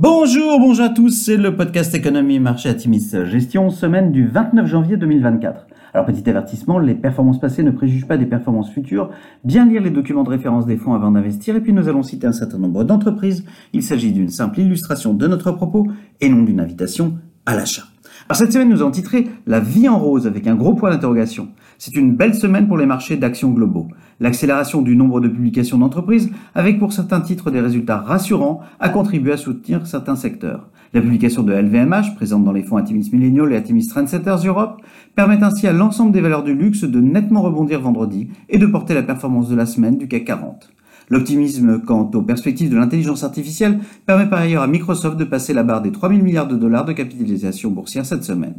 Bonjour, bonjour à tous, c'est le podcast Économie Marché Atimis Gestion, semaine du 29 janvier 2024. Alors petit avertissement, les performances passées ne préjugent pas des performances futures. Bien lire les documents de référence des fonds avant d'investir et puis nous allons citer un certain nombre d'entreprises. Il s'agit d'une simple illustration de notre propos et non d'une invitation à l'achat. Cette semaine nous avons titré La vie en rose avec un gros point d'interrogation. C'est une belle semaine pour les marchés d'actions globaux. L'accélération du nombre de publications d'entreprises, avec pour certains titres des résultats rassurants, a contribué à soutenir certains secteurs. La publication de LVMH, présente dans les fonds Atimis Millennial et Atimis Trendsetters Europe, permet ainsi à l'ensemble des valeurs du luxe de nettement rebondir vendredi et de porter la performance de la semaine du CAC 40. L'optimisme quant aux perspectives de l'intelligence artificielle permet par ailleurs à Microsoft de passer la barre des 3000 milliards de dollars de capitalisation boursière cette semaine.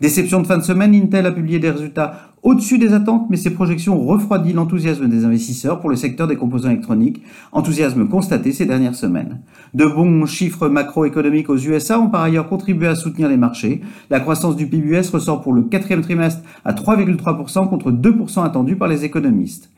Déception de fin de semaine, Intel a publié des résultats au-dessus des attentes, mais ses projections ont refroidi l'enthousiasme des investisseurs pour le secteur des composants électroniques, enthousiasme constaté ces dernières semaines. De bons chiffres macroéconomiques aux USA ont par ailleurs contribué à soutenir les marchés. La croissance du PIB US ressort pour le quatrième trimestre à 3,3% contre 2% attendu par les économistes.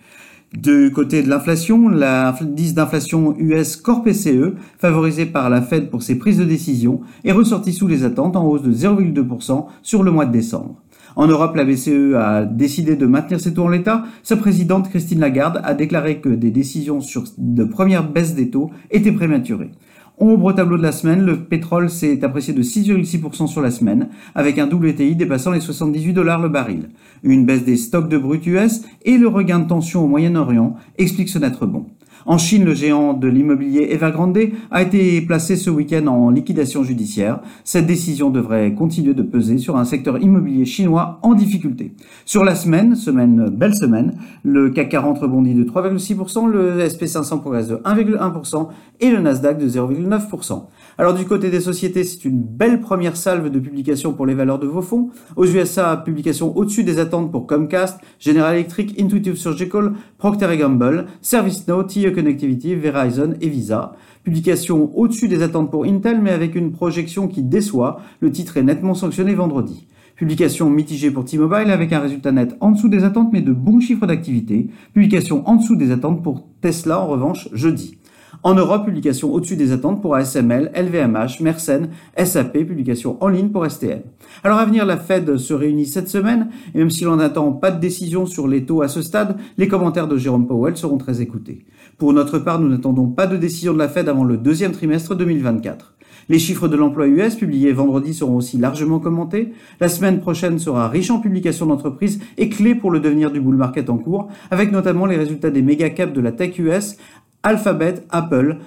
Du côté de l'inflation, l'indice d'inflation US Core PCE, favorisé par la Fed pour ses prises de décision, est ressorti sous les attentes en hausse de 0,2% sur le mois de décembre. En Europe, la BCE a décidé de maintenir ses taux en l'état. Sa présidente Christine Lagarde a déclaré que des décisions sur de première baisse des taux étaient prématurées. Ombre tableau de la semaine, le pétrole s'est apprécié de 6,6% sur la semaine, avec un WTI dépassant les 78 dollars le baril. Une baisse des stocks de brut US et le regain de tension au Moyen-Orient expliquent ce n'être bon. En Chine, le géant de l'immobilier Evergrande a été placé ce week-end en liquidation judiciaire. Cette décision devrait continuer de peser sur un secteur immobilier chinois en difficulté. Sur la semaine, semaine belle semaine, le CAC 40 rebondit de 3,6%, le SP500 progresse de 1,1% et le Nasdaq de 0,9%. Alors du côté des sociétés, c'est une belle première salve de publication pour les valeurs de vos fonds. Aux USA, publication au-dessus des attentes pour Comcast, General Electric, Intuitive Surgical, Procter Gamble, ServiceNow, TE Connectivity, Verizon et Visa. Publication au-dessus des attentes pour Intel, mais avec une projection qui déçoit. Le titre est nettement sanctionné vendredi. Publication mitigée pour T-Mobile avec un résultat net en dessous des attentes mais de bons chiffres d'activité. Publication en dessous des attentes pour Tesla en revanche jeudi. En Europe, publication au-dessus des attentes pour ASML, LVMH, Mersenne, SAP, publication en ligne pour STM. Alors à venir, la Fed se réunit cette semaine, et même si l'on n'attend pas de décision sur les taux à ce stade, les commentaires de Jérôme Powell seront très écoutés. Pour notre part, nous n'attendons pas de décision de la Fed avant le deuxième trimestre 2024. Les chiffres de l'emploi US publiés vendredi seront aussi largement commentés. La semaine prochaine sera riche en publications d'entreprises et clé pour le devenir du bull market en cours, avec notamment les résultats des méga caps de la tech US Alphabet, Apple,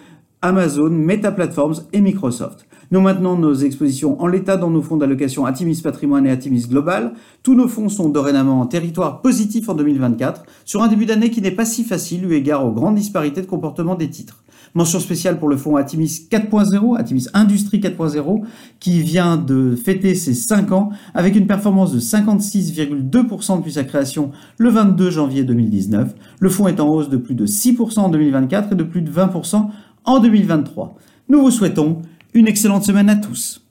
Amazon, Meta Platforms et Microsoft. Nous maintenons nos expositions en l'état dans nos fonds d'allocation Atimis Patrimoine et Atimis Global. Tous nos fonds sont dorénavant en territoire positif en 2024, sur un début d'année qui n'est pas si facile eu égard aux grandes disparités de comportement des titres. Mention spéciale pour le fonds Atimis 4.0, Atimis Industrie 4.0, qui vient de fêter ses 5 ans avec une performance de 56,2% depuis sa création le 22 janvier 2019. Le fonds est en hausse de plus de 6% en 2024 et de plus de 20% en 2023. Nous vous souhaitons une excellente semaine à tous.